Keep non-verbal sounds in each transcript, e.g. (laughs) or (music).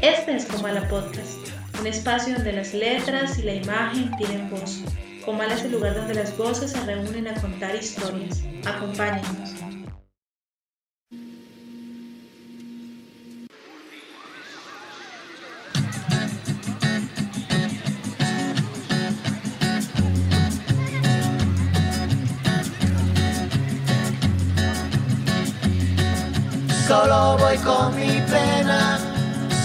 Este es Comala Podcast, un espacio donde las letras y la imagen tienen voz. Comala es el lugar donde las voces se reúnen a contar historias. Acompáñenos. Solo voy con mi pena,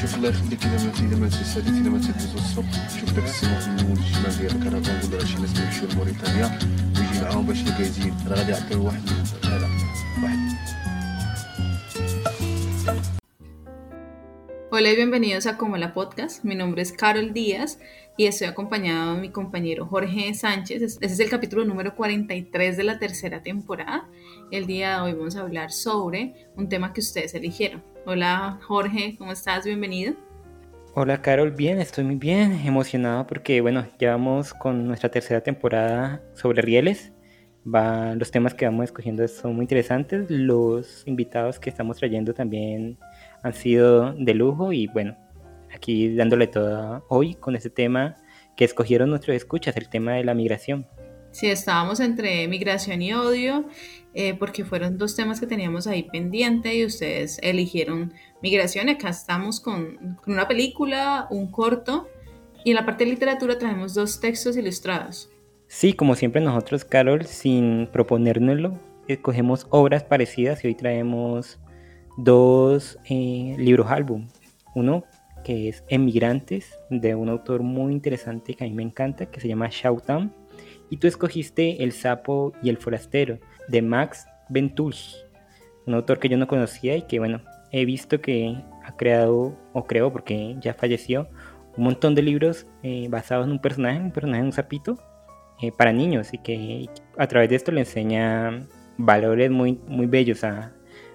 شوف الله يخليك إلا ما إلا ما تسالي إلا ما تدوز السوق شوف داك السيمون في المول الشمال ديال الكرفان ولا شي ناس يمشيو لموريتانيا ويجي معاهم باش الكايزين راه غادي يعطيو واحد هذا واحد. Hola y bienvenidos a Como la Podcast. Mi nombre es Carol Díaz y estoy acompañado de mi compañero Jorge Sánchez. Este es el capítulo número 43 de la tercera temporada. El día de hoy vamos a hablar sobre un tema que ustedes eligieron. Hola Jorge, ¿cómo estás? Bienvenido. Hola Carol, bien, estoy muy bien, emocionado porque bueno, ya vamos con nuestra tercera temporada sobre rieles. Va, los temas que vamos escogiendo son muy interesantes, los invitados que estamos trayendo también han sido de lujo y bueno, aquí dándole todo hoy con este tema que escogieron nuestros escuchas, el tema de la migración. Sí, estábamos entre migración y odio, eh, porque fueron dos temas que teníamos ahí pendiente y ustedes eligieron migración. Acá estamos con, con una película, un corto, y en la parte de literatura traemos dos textos ilustrados. Sí, como siempre nosotros, Carol, sin proponérnoslo, escogemos obras parecidas y hoy traemos dos eh, libros álbum. Uno que es Emigrantes, de un autor muy interesante que a mí me encanta, que se llama Shautam. Y tú escogiste El sapo y el forastero, de Max Ventush, un autor que yo no conocía y que bueno, he visto que ha creado, o creó porque ya falleció, un montón de libros eh, basados en un personaje, un personaje, un sapito, eh, para niños y que a través de esto le enseña valores muy, muy bellos a,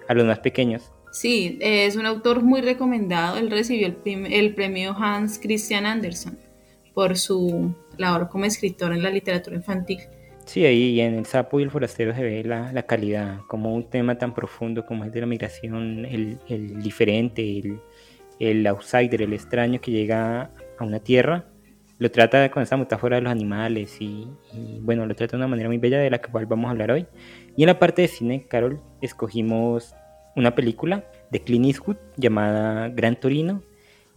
a los más pequeños. Sí, es un autor muy recomendado. Él recibió el, el premio Hans Christian Andersen por su labor como escritor en la literatura infantil. Sí, ahí en El sapo y el forastero se ve la, la calidad, como un tema tan profundo como es de la migración, el, el diferente, el, el outsider, el extraño que llega a una tierra, lo trata con esa metáfora de los animales y, y, bueno, lo trata de una manera muy bella de la cual vamos a hablar hoy. Y en la parte de cine, Carol, escogimos una película de Clint Eastwood llamada Gran Torino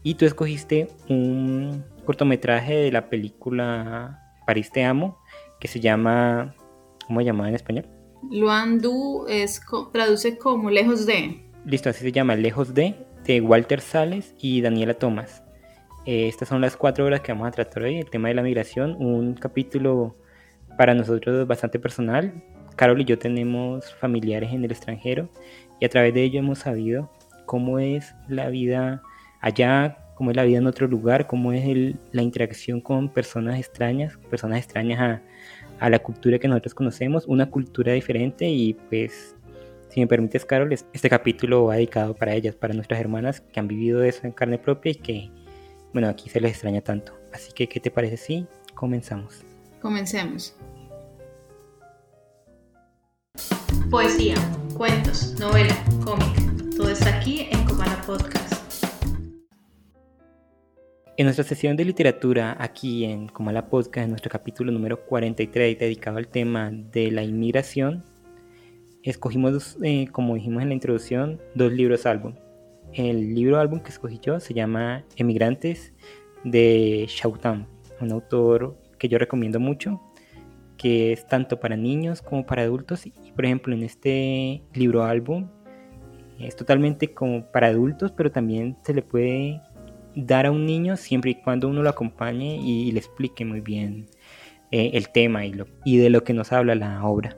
y tú escogiste un cortometraje de la película París te amo que se llama ¿cómo se llama en español? Luandu es, traduce como lejos de. Listo, así se llama Lejos de de Walter Sales y Daniela Thomas. Eh, estas son las cuatro horas que vamos a tratar hoy, el tema de la migración, un capítulo para nosotros bastante personal. Carol y yo tenemos familiares en el extranjero y a través de ello hemos sabido cómo es la vida allá, cómo es la vida en otro lugar, cómo es la interacción con personas extrañas, personas extrañas a, a la cultura que nosotros conocemos, una cultura diferente y pues si me permites, Carol, este capítulo va dedicado para ellas, para nuestras hermanas que han vivido eso en carne propia y que, bueno, aquí se les extraña tanto. Así que, ¿qué te parece si comenzamos? Comencemos. Poesía, cuentos, novela, cómic, todo está aquí en Comala Podcast. En nuestra sesión de literatura, aquí en Comala Podcast, en nuestro capítulo número 43, dedicado al tema de la inmigración, escogimos, eh, como dijimos en la introducción, dos libros álbum. El libro álbum que escogí yo se llama Emigrantes de Shautam, un autor que yo recomiendo mucho, que es tanto para niños como para adultos. Y por ejemplo, en este libro álbum es totalmente como para adultos, pero también se le puede dar a un niño siempre y cuando uno lo acompañe y, le explique muy bien eh, el tema y, lo, y de lo que nos habla la obra.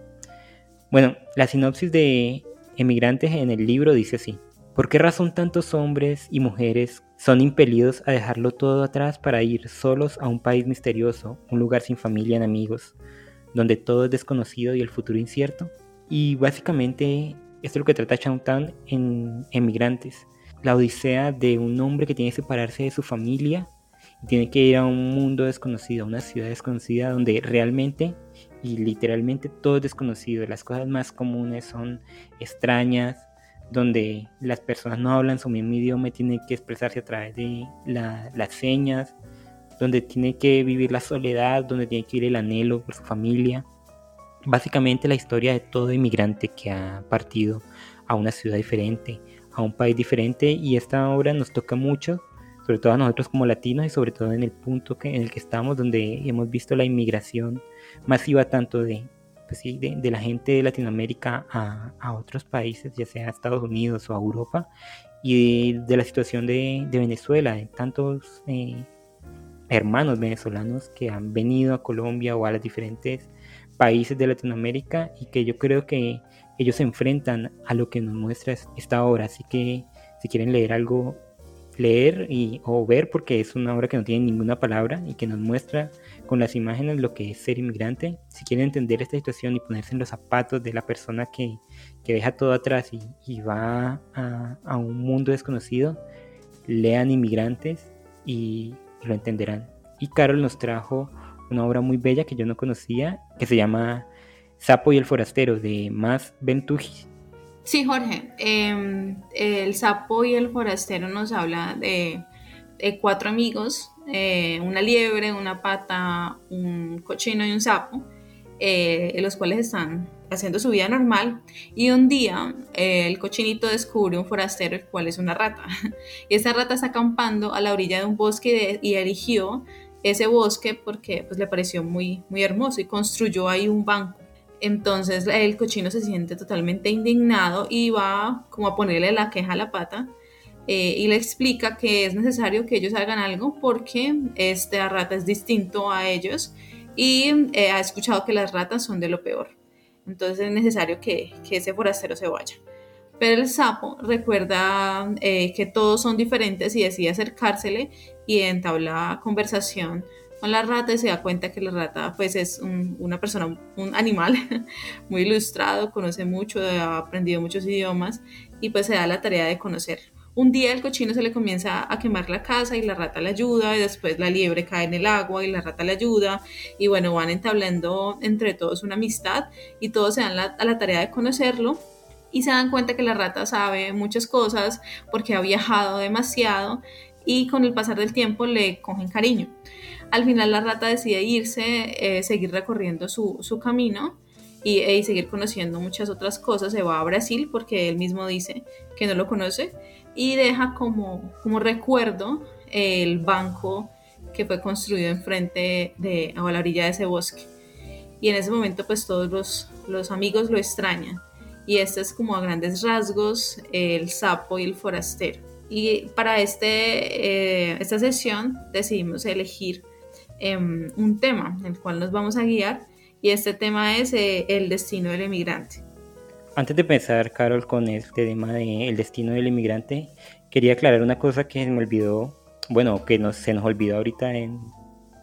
Bueno, la sinopsis de Emigrantes en el libro dice así. ¿Por qué razón tantos hombres y mujeres son impelidos a dejarlo todo atrás para ir solos a un país misterioso, un lugar sin familia ni amigos, donde todo es desconocido y el futuro incierto? Y básicamente esto es lo que trata Town en Emigrantes, la odisea de un hombre que tiene que separarse de su familia y tiene que ir a un mundo desconocido, a una ciudad desconocida donde realmente y literalmente todo es desconocido. Las cosas más comunes son extrañas, donde las personas no hablan su mismo idioma y tienen que expresarse a través de las señas, donde tiene que vivir la soledad, donde tiene que ir el anhelo por su familia. Básicamente la historia de todo inmigrante que ha partido a una ciudad diferente, a un país diferente y esta obra nos toca mucho, sobre todo a nosotros como latinos y sobre todo en el punto en el que estamos donde hemos visto la inmigración masiva tanto de, pues de, la gente de Latinoamérica a, otros países, ya sea a Estados Unidos o a Europa, y de, la situación de, Venezuela, de tantos eh, hermanos venezolanos que han venido a Colombia o a los diferentes países de Latinoamérica y que yo creo que ellos se enfrentan a lo que nos muestra esta obra. Así que si quieren leer algo, leer y, o ver, porque es una obra que no tiene ninguna palabra y que nos muestra con las imágenes lo que es ser inmigrante. Si quieren entender esta situación y ponerse en los zapatos de la persona que, deja todo atrás y, va a, un mundo desconocido, lean Inmigrantes y, lo entenderán. Y Carol nos trajo una obra muy bella que yo no conocía, que se llama Sapo y el Forastero, de Más Bentuji. Sí, Jorge. Em, el Sapo y el Forastero nos habla de cuatro amigos eh, una liebre, una pata, un cochino y un sapo, eh, los cuales están haciendo su vida normal y un día eh, el cochinito descubre un forastero el cual es una rata (laughs) y esa rata está acampando a la orilla de un bosque y erigió ese bosque porque pues, le pareció muy, muy hermoso y construyó ahí un banco. Entonces el cochino se siente totalmente indignado y va como a ponerle la queja a la pata eh, y le explica que es necesario que ellos hagan algo porque esta rata es distinto a ellos y eh, ha escuchado que las ratas son de lo peor. Entonces es necesario que, que ese forastero se vaya. Pero el sapo recuerda eh, que todos son diferentes y decide acercársele y entabla conversación con la rata y se da cuenta que la rata pues es una persona, un animal (laughs) muy ilustrado, conoce mucho, ha aprendido muchos idiomas y pues se da la tarea de conocerlo. Un día el cochino se le comienza a quemar la casa y la rata le ayuda y después la liebre cae en el agua y la rata le ayuda y bueno, van entablando entre todos una amistad y todos se dan a la tarea de conocerlo y se dan cuenta que la rata sabe muchas cosas porque ha viajado demasiado y con el pasar del tiempo le cogen cariño. Al final la rata decide irse, eh, seguir recorriendo su, su camino y, e, y, seguir conociendo muchas otras cosas. Se va a Brasil porque él mismo dice que no lo conoce y deja como, como recuerdo el banco que fue construido enfrente de, a la orilla de ese bosque. Y en ese momento pues todos los, los amigos lo extrañan. Y este es como a grandes rasgos el sapo y el forastero. Y para este, eh, esta sesión decidimos elegir em, un tema en el cual nos vamos a guiar y este tema es eh, el destino del emigrante. Antes de empezar, Carol, con este tema del destino del inmigrante, quería aclarar una cosa que me olvidó, bueno, que se nos olvidó ahorita en,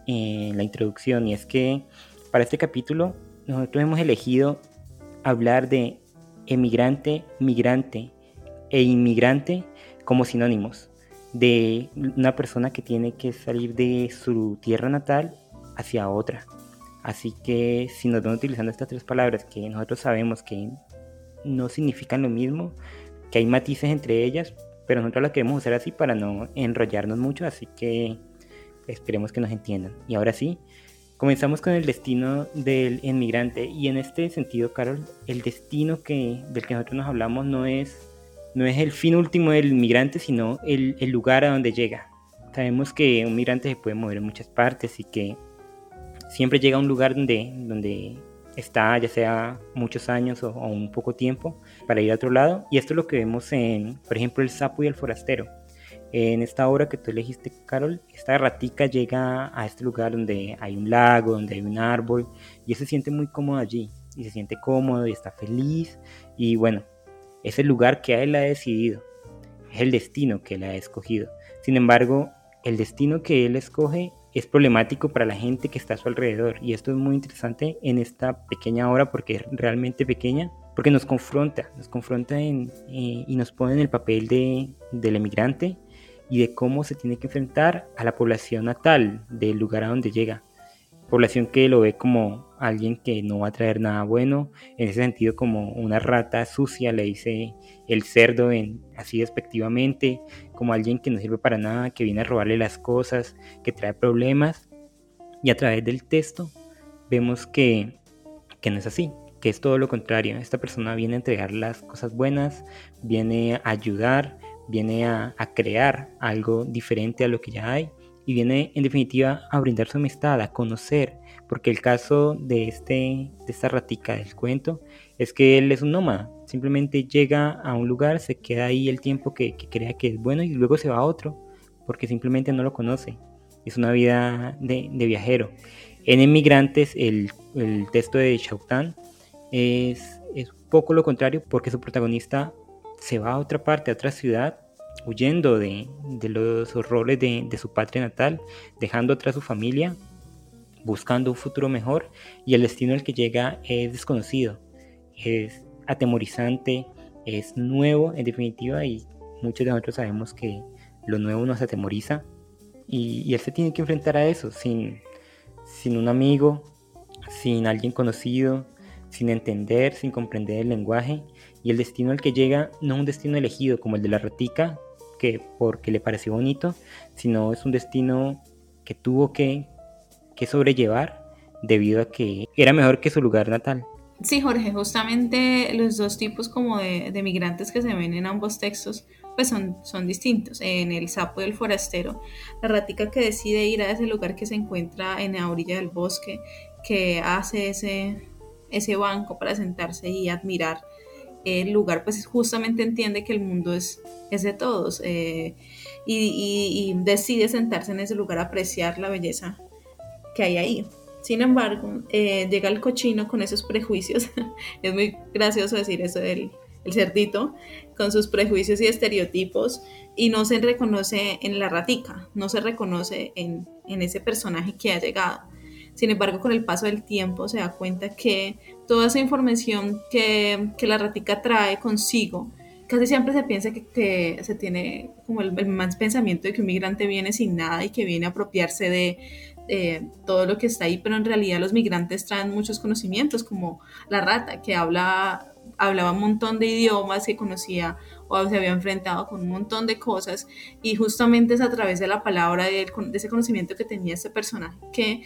en la introducción, y es que para este capítulo nosotros hemos elegido hablar de emigrante, migrante e inmigrante como sinónimos de una persona que tiene que salir de su tierra natal hacia otra. Así que si nos van utilizando estas tres palabras que nosotros sabemos que no significan lo mismo, que hay matices entre ellas, pero nosotros las queremos usar así para no enrollarnos mucho, así que esperemos que nos entiendan. Y ahora sí, comenzamos con el destino del inmigrante y en este sentido, Carol, el destino que, del que nosotros nos hablamos no es, no es el fin último del inmigrante, sino el, el lugar a donde llega. Sabemos que un migrante se puede mover en muchas partes y que siempre llega a un lugar donde, donde está ya sea muchos años o, un poco tiempo para ir a otro lado. Y esto es lo que vemos en, por ejemplo, El sapo y el forastero. En esta obra que tú elegiste, Carol, esta ratica llega a este lugar donde hay un lago, donde hay un árbol, y se siente muy cómodo allí, y se siente cómodo y está feliz, y bueno, es el lugar que él ha decidido, es el destino que él ha escogido. Sin embargo, el destino que él escoge es problemático para la gente que está a su alrededor. Y esto es muy interesante en esta pequeña obra porque es realmente pequeña, porque nos confronta, nos confronta en, eh, y nos pone en el papel de, del emigrante y de cómo se tiene que enfrentar a la población natal del lugar a donde llega población que lo ve como alguien que no va a traer nada bueno, en ese sentido como una rata sucia, le dice el cerdo en, así despectivamente, como alguien que no sirve para nada, que viene a robarle las cosas, que trae problemas. Y a través del texto vemos que, que no es así, que es todo lo contrario. Esta persona viene a entregar las cosas buenas, viene a ayudar, viene a, a crear algo diferente a lo que ya hay y viene en definitiva a brindar su amistad, a conocer, porque el caso de, este, de esta ratica del cuento es que él es un nómada, simplemente llega a un lugar, se queda ahí el tiempo que, crea que es bueno y luego se va a otro, porque simplemente no lo conoce, es una vida de, viajero. En Emigrantes, el, el texto de Shautan es, es un poco lo contrario, porque su protagonista se va a otra parte, a otra ciudad, huyendo de, los horrores de, su patria natal, dejando atrás su familia, buscando un futuro mejor y el destino al que llega es desconocido, es atemorizante, es nuevo en definitiva y muchos de nosotros sabemos que lo nuevo nos atemoriza y, él se tiene que enfrentar a eso sin, sin un amigo, sin alguien conocido, sin entender, sin comprender el lenguaje y el destino al que llega no es un destino elegido como el de la ratica, que porque le pareció bonito, sino es un destino que tuvo que, que sobrellevar debido a que era mejor que su lugar natal. Sí, Jorge, justamente los dos tipos como de, de, migrantes que se ven en ambos textos pues son, son distintos. En el sapo y el forastero, la ratica que decide ir a ese lugar que se encuentra en la orilla del bosque, que hace ese, ese banco para sentarse y admirar el lugar pues justamente entiende que el mundo es, es de todos eh, y, decide sentarse en ese lugar apreciar la belleza que hay ahí. Sin embargo, eh, llega el cochino con esos prejuicios, (laughs) es muy gracioso decir eso del el cerdito, con sus prejuicios y estereotipos y no se reconoce en la ratica, no se reconoce en, ese personaje que ha llegado. Sin embargo, con el paso del tiempo se da cuenta que toda esa información que, la ratica trae consigo, casi siempre se piensa que, se tiene como el, más pensamiento de que un migrante viene sin nada y que viene a apropiarse de todo lo que está ahí, pero en realidad los migrantes traen muchos conocimientos, como la rata, que habla, hablaba un montón de idiomas, que conocía o se había enfrentado con un montón de cosas, y justamente es a través de la palabra, de, de ese conocimiento que tenía este personaje, que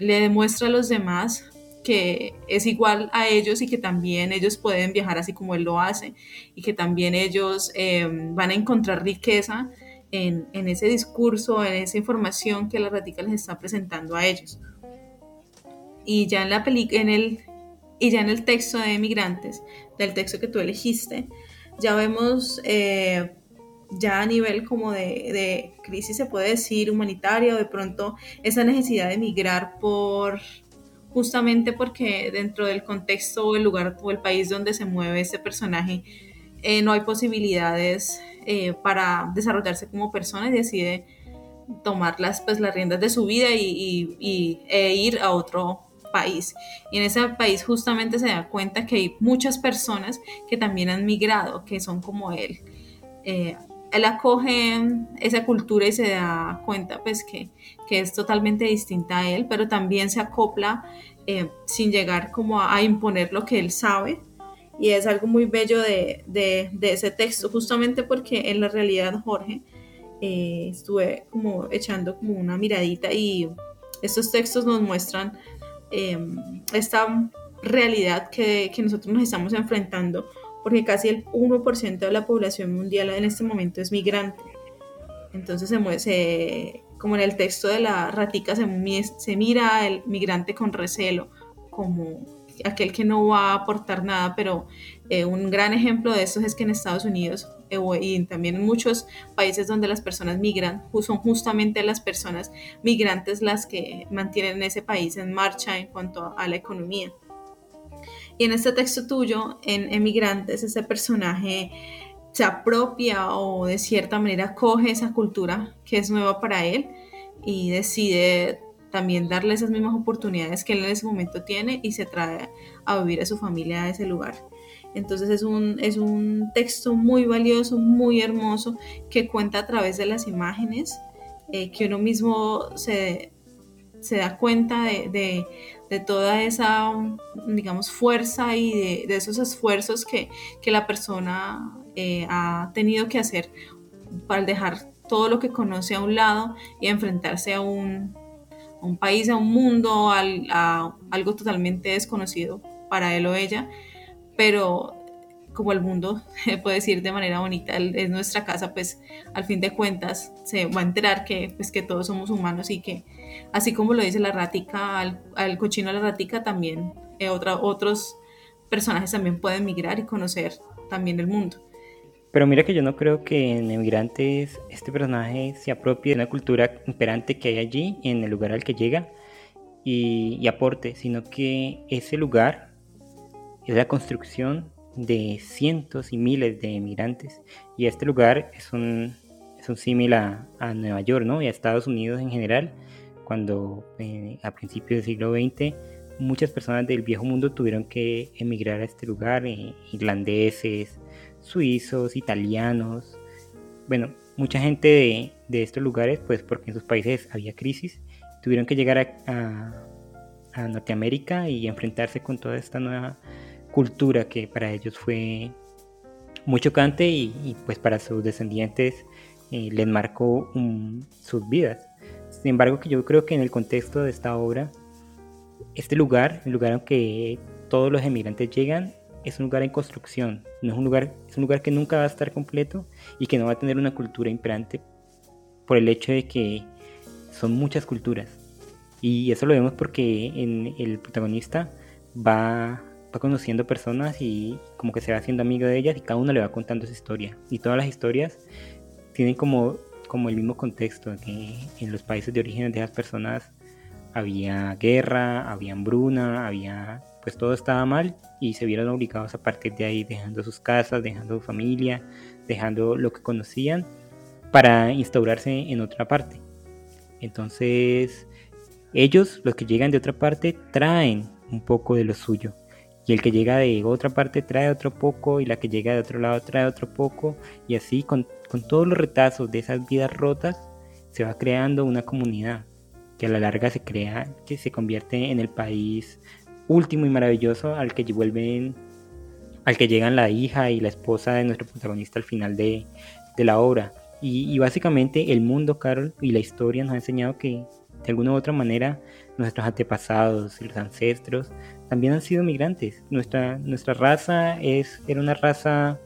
le demuestra a los demás que es igual a ellos y que también ellos pueden viajar así como él lo hace y que también ellos eh, van a encontrar riqueza en, en, ese discurso, en esa información que la Radica les está presentando a ellos. Y ya en, la en el, y ya en el texto de Emigrantes, del texto que tú elegiste, ya vemos, eh, ya a nivel como de, de, crisis se puede decir humanitaria o de pronto esa necesidad de emigrar por justamente porque dentro del contexto o el lugar o el país donde se mueve ese personaje eh, no hay posibilidades eh, para desarrollarse como persona y decide tomar las, pues, las riendas de su vida y, e ir a otro país. Y en ese país justamente se da cuenta que hay muchas personas que también han migrado, que son como él. Eh, él acoge esa cultura y se da cuenta pues que, que, es totalmente distinta a él, pero también se acopla eh, sin llegar como a, imponer lo que él sabe. Y es algo muy bello de, de, ese texto, justamente porque en la realidad Jorge eh, estuve como echando como una miradita y estos textos nos muestran em, esta realidad que, que nosotros nos estamos enfrentando porque casi el 1% de la población mundial en este momento es migrante. Entonces se, como en el texto de la ratica se, se mira el migrante con recelo, como aquel que no va a aportar nada, pero eh, un gran ejemplo de eso es que en Estados Unidos eh, y también en muchos países donde las personas migran, son justamente las personas migrantes las que mantienen ese país en marcha en cuanto a la economía. Y en este texto tuyo, en Emigrantes, ese personaje se apropia o de cierta manera coge esa cultura que es nueva para él y decide también darle esas mismas oportunidades que él en ese momento tiene y se trae a vivir a su familia a ese lugar. Entonces es un, es un texto muy valioso, muy hermoso, que cuenta a través de las imágenes, eh, que uno mismo se, se da cuenta de, de toda esa, digamos, fuerza y de, esos esfuerzos que, la persona eh, ha tenido que hacer para dejar todo lo que conoce a un lado y enfrentarse a un, país, a un mundo, a algo totalmente desconocido para él o ella, pero como el mundo (laughs) puede decir de manera bonita, es nuestra casa, pues al fin de cuentas se va a enterar que, pues, que todos somos humanos y que así como lo dice la ratica, al, cochino de la ratica también, eh, otros personajes también pueden migrar y conocer también el mundo. Pero mira que yo no creo que en Emigrantes este personaje se apropie de una cultura imperante que hay allí, en el lugar al que llega, y, aporte, sino que ese lugar es la construcción de cientos y miles de emigrantes. Y este lugar es un, es un símil a, a, Nueva York ¿no? y a Estados Unidos en general, cuando eh, a principios del siglo XX muchas personas del viejo mundo tuvieron que emigrar a este lugar, eh, irlandeses, suizos, italianos, bueno, mucha gente de, de, estos lugares, pues porque en sus países había crisis, tuvieron que llegar a, a Norteamérica y enfrentarse con toda esta nueva cultura que para ellos fue muy chocante y, pues para sus descendientes eh, les marcó sus vidas. Sin embargo, que yo creo que en el contexto de esta obra, este lugar, el lugar en que todos los emigrantes llegan, es un lugar en construcción, no es un lugar, es un lugar que nunca va a estar completo y que no va a tener una cultura imperante por el hecho de que son muchas culturas. Y eso lo vemos porque en el protagonista va va conociendo personas y como que se va haciendo amigo de ellas y cada uno le va contando su historia. Y todas las historias tienen como, como el mismo contexto, que en los países de origen de esas personas había guerra, había hambruna, había pues todo estaba mal y se vieron obligados a partir de ahí dejando sus casas, dejando su familia, dejando lo que conocían para instaurarse en otra parte. Entonces, ellos, los que llegan de otra parte, traen un poco de lo suyo y el que llega de otra parte trae otro poco y la que llega de otro lado trae otro poco y así con, todos los retazos de esas vidas rotas se va creando una comunidad que a la larga se crea, que se convierte en el país último y maravilloso al que vuelven, al que llegan la hija y la esposa de nuestro protagonista al final de, la obra. Y, y, básicamente el mundo, Carol, y la historia nos ha enseñado que de alguna u otra manera nuestros antepasados y los ancestros también han sido migrantes. Nuestra, nuestra raza es, era una raza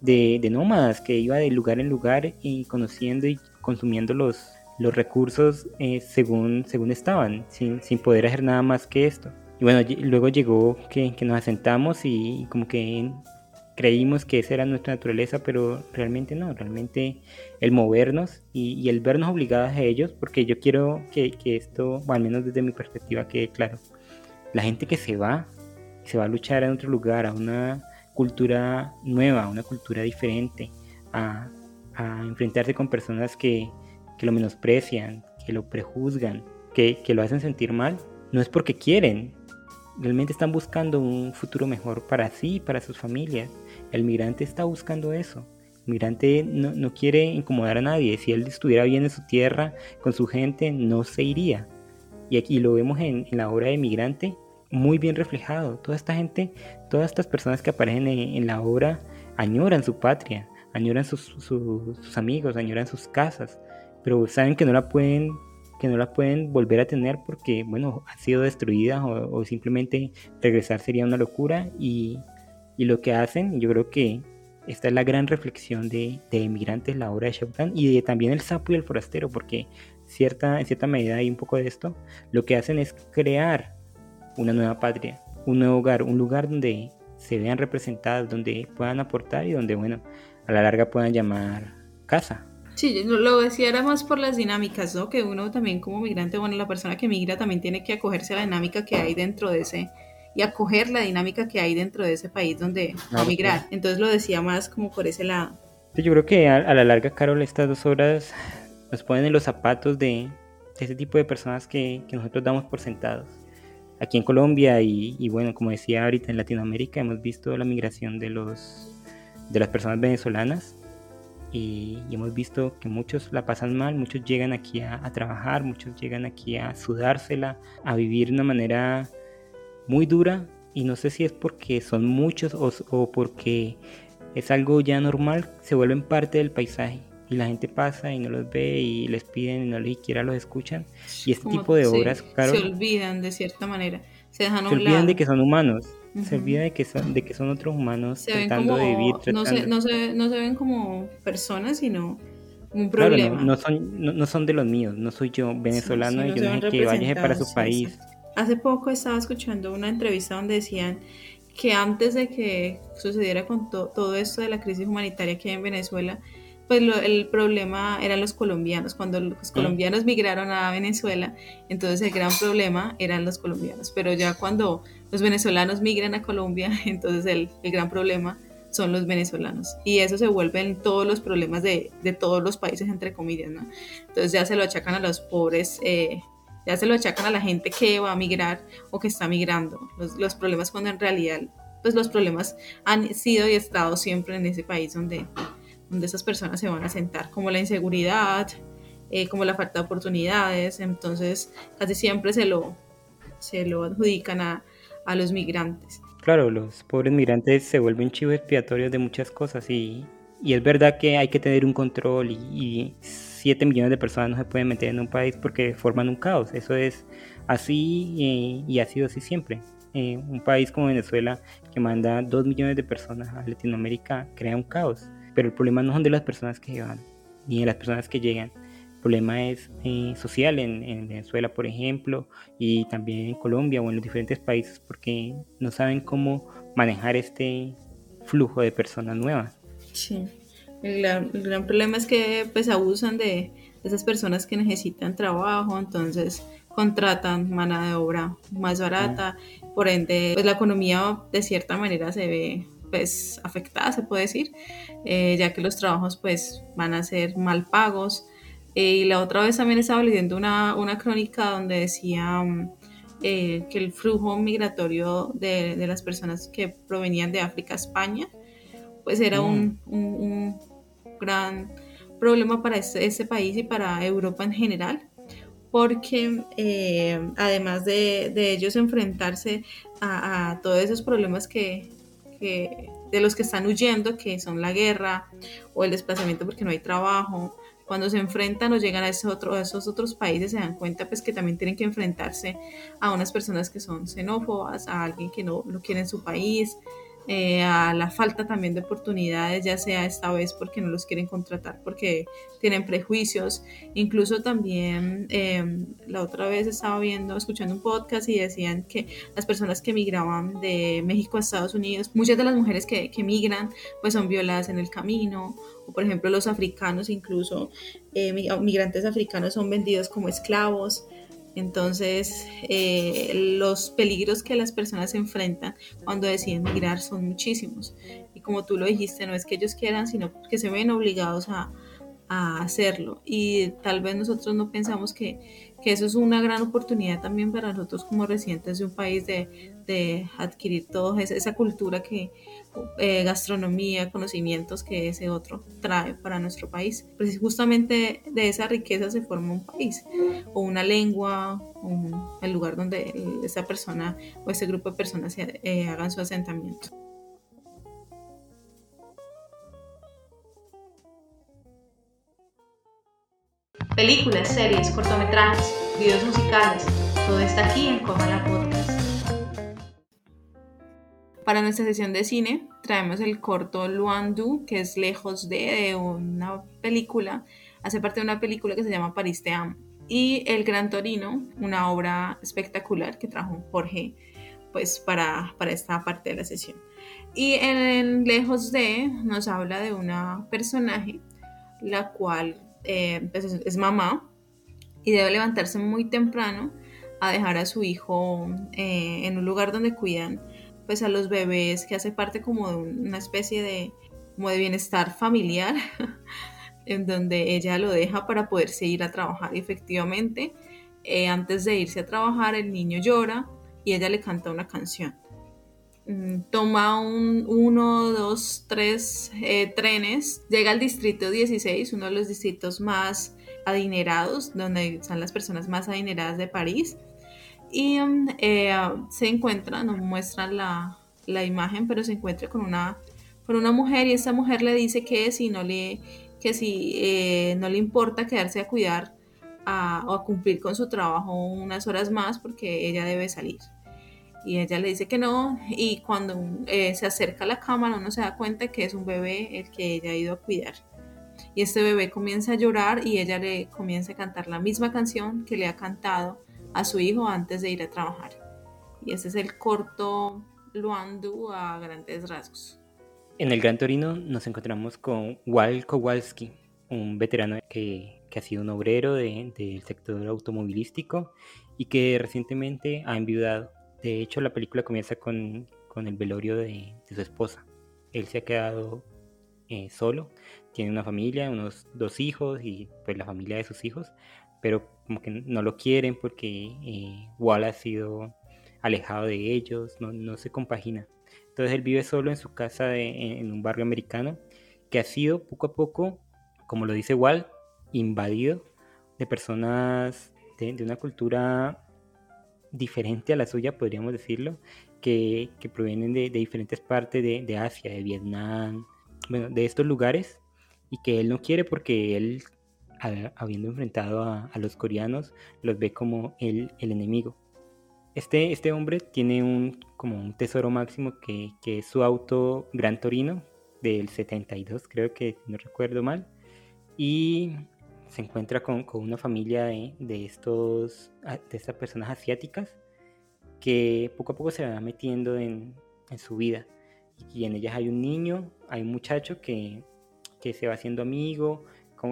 de, nómadas que iba de lugar en lugar y conociendo y consumiendo los, los recursos eh, según, según estaban, sin, poder hacer nada más que esto. Y bueno, luego llegó que, nos asentamos y, como que creímos que esa era nuestra naturaleza, pero realmente no, realmente el movernos y, el vernos obligados a ellos, porque yo quiero que, que, esto, o al menos desde mi perspectiva, quede claro. La gente que se va, se va a luchar en otro lugar, a una cultura nueva, a una cultura diferente, a, a enfrentarse con personas que, que, lo menosprecian, que lo prejuzgan, que, que lo hacen sentir mal, no es porque quieren, realmente están buscando un futuro mejor para sí y para sus familias. El migrante está buscando eso. El migrante no, quiere incomodar a nadie. Si él estuviera bien en su tierra, con su gente, no se iría. Y aquí lo vemos en, la obra de Migrante, muy bien reflejado. Toda esta gente, todas estas personas que aparecen en, la obra, añoran su patria, añoran sus, sus amigos, añoran sus casas, pero saben que no la pueden que no la pueden volver a tener porque, bueno, ha sido destruida o simplemente regresar sería una locura y, y lo que hacen, yo creo que esta es la gran reflexión de, de Emigrantes, la obra de Shautan, y de también el sapo y el forastero, porque cierta, en cierta medida hay un poco de esto, lo que hacen es crear una nueva patria, un nuevo hogar, un lugar donde se vean representadas, donde puedan aportar y donde, bueno, a la larga puedan llamar casa. Sí, lo decía era más por las dinámicas, ¿no? Que uno también como migrante, bueno, la persona que migra también tiene que acogerse a la dinámica que hay dentro de ese y acoger la dinámica que hay dentro de ese país donde va a migrar. Entonces lo decía más como por ese lado. Yo creo que a, la larga, Carol, estas dos horas nos ponen en los zapatos de, ese tipo de personas que, nosotros damos por sentados. Aquí en Colombia y, bueno, como decía ahorita en Latinoamérica, hemos visto la migración de, los, de las personas venezolanas y, hemos visto que muchos la pasan mal, muchos llegan aquí a, a trabajar, muchos llegan aquí a sudársela, a vivir de una manera muy dura y no sé si es porque son muchos o, porque es algo ya normal, se vuelven parte del paisaje y la gente pasa y no los ve y les piden y no les siquiera los escuchan y este tipo de obras se olvidan de cierta manera se dejan se olvidan de que son humanos se olvidan de que son de que son otros humanos tratando de vivir No, se, no, se, no se ven como personas sino un problema. no, son no, son de los míos no soy yo venezolano y yo no que vaya para su país. Hace poco estaba escuchando una entrevista donde decían que antes de que sucediera con todo esto de la crisis humanitaria que hay en Venezuela, pues el problema eran los colombianos. Cuando los colombianos migraron a Venezuela, entonces el gran problema eran los colombianos. Pero ya cuando los venezolanos migran a Colombia, (laughs) entonces el, gran problema son los venezolanos. Y eso se vuelve en todos los problemas de, todos los países, entre comillas, ¿no? Entonces ya se lo achacan a los pobres eh, ya se lo achacan a la gente que va a migrar o que está migrando. Los, problemas cuando en realidad, pues los problemas han sido y estado siempre en ese país donde, donde esas personas se van a sentar, como la inseguridad, eh, como la falta de oportunidades. Entonces, casi siempre se lo, se lo adjudican a, a los migrantes. Claro, los pobres migrantes se vuelven chivos expiatorios de muchas cosas y, y, es verdad que hay que tener un control y, y 7 millones de personas no se pueden meter en un país porque forman un caos. Eso es así y, ha sido así siempre. Eh, un país como Venezuela que manda 2 millones de personas a Latinoamérica crea un caos. Pero el problema no son de las personas que van, ni de las personas que llegan. El problema es eh, social en, en, Venezuela, por ejemplo, y también en Colombia o en los diferentes países porque no saben cómo manejar este flujo de personas nuevas. Sí. El gran, problema es que pues abusan de esas personas que necesitan trabajo, entonces contratan mano de obra más barata, por ende pues la economía de cierta manera se ve pues afectada, se puede decir, eh, ya que los trabajos pues van a ser mal pagos. Eh, y la otra vez también estaba leyendo una, una crónica donde decía mm, eh, que el flujo migratorio de, de, las personas que provenían de África a España, pues era un, un, gran problema para ese, país y para Europa en general, porque eh, además de, ellos enfrentarse a, todos esos problemas que, de los que están huyendo, que son la guerra o el desplazamiento porque no hay trabajo, cuando se enfrentan o llegan a esos, otros, países se dan cuenta pues que también tienen que enfrentarse a unas personas que son xenófobas, a alguien que no lo quiere en su país, eh, a la falta también de oportunidades, ya sea esta vez porque no los quieren contratar, porque tienen prejuicios. Incluso también em, la otra vez estaba viendo, escuchando un podcast y decían que las personas que migraban de México a Estados Unidos, muchas de las mujeres que, que migran pues son violadas en el camino, o por ejemplo los africanos incluso, eh, migrantes africanos son vendidos como esclavos. Entonces, eh, los peligros que las personas enfrentan cuando deciden migrar son muchísimos. Y como tú lo dijiste, no es que ellos quieran, sino que se ven obligados a, hacerlo. Y tal vez nosotros no pensamos que, que, eso es una gran oportunidad también para nosotros como residentes de un país de, de adquirir toda esa cultura que, eh, gastronomía, conocimientos que ese otro trae para nuestro país. Pues justamente de esa riqueza se forma un país o una lengua, el lugar donde esa persona o ese grupo de personas eh, hagan su asentamiento. Películas, series, cortometrajes, videos musicales, todo está aquí en Coma. Para nuestra sesión de cine traemos el corto Luandu, que es lejos de, una película, hace parte de una película que se llama París te amo. Y El Gran Torino, una obra espectacular que trajo Jorge pues para, para esta parte de la sesión. Y en Lejos de nos habla de una personaje, la cual eh, pues, es mamá y debe levantarse muy temprano a dejar a su hijo eh, en un lugar donde cuidan pues a los bebés que hace parte como de una especie de, como de bienestar familiar, (laughs) en donde ella lo deja para poderse ir a trabajar. Y efectivamente, eh, antes de irse a trabajar, el niño llora y ella le canta una canción. Mm, toma un, uno, dos, tres eh, trenes, llega al distrito 16, uno de los distritos más adinerados, donde están las personas más adineradas de París y eh, se encuentra, no muestran la, la, imagen, pero se encuentra con una, con una mujer y esa mujer le dice que si no le, que si, eh, no le importa quedarse a cuidar a, o a cumplir con su trabajo unas horas más porque ella debe salir. Y ella le dice que no y cuando eh, se acerca a la cámara uno se da cuenta que es un bebé el que ella ha ido a cuidar. Y este bebé comienza a llorar y ella le comienza a cantar la misma canción que le ha cantado a su hijo antes de ir a trabajar. Y ese es el corto Luandu a grandes rasgos. En el Gran Torino nos encontramos con Wal Kowalski, un veterano que, que ha sido un obrero del sector automovilístico y que recientemente ha enviudado. De hecho, la película comienza con, con el velorio de, de, su esposa. Él se ha quedado eh, solo, tiene una familia, unos dos hijos y pues la familia de sus hijos, pero como que no lo quieren porque eh, Wall ha sido alejado de ellos, no, no, se compagina. Entonces él vive solo en su casa en, un barrio americano que ha sido poco a poco, como lo dice Wall, invadido de personas de, una cultura diferente a la suya, podríamos decirlo, que, que provienen de, de, diferentes partes de, Asia, de Vietnam, bueno, de estos lugares, y que él no quiere porque él habiendo enfrentado a, los coreanos, los ve como el, el, enemigo. Este, este hombre tiene un, como un tesoro máximo que, que es su auto Gran Torino del 72, creo que no recuerdo mal, y se encuentra con, con una familia de, de, estos, de estas personas asiáticas que poco a poco se va metiendo en, en su vida. Y en ellas hay un niño, hay un muchacho que, que se va haciendo amigo,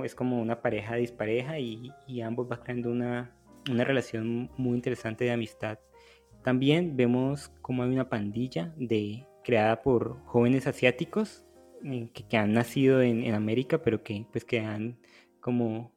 es como una pareja dispareja y, y ambos van creando una, una, relación muy interesante de amistad. También vemos como hay una pandilla de, creada por jóvenes asiáticos eh, que, que, han nacido en, en, América, pero que, pues, que han como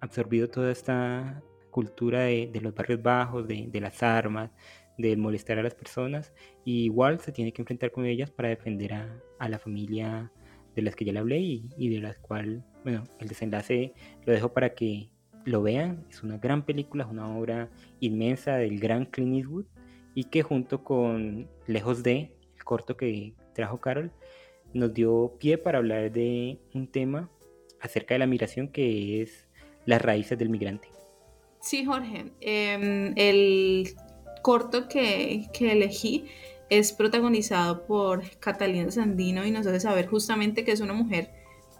absorbido toda esta cultura de, de los barrios bajos, de, de, las armas, de molestar a las personas. Y igual se tiene que enfrentar con ellas para defender a, a la familia de las que ya le hablé y, y de las cuales bueno, el desenlace lo dejo para que lo vean. Es una gran película, es una obra inmensa del gran Clint Eastwood y que junto con Lejos de, el corto que trajo Carol, nos dio pie para hablar de un tema acerca de la migración que es las raíces del migrante. Sí, Jorge. Em, el corto que, que elegí es protagonizado por Catalina Sandino y nos hace saber justamente que es una mujer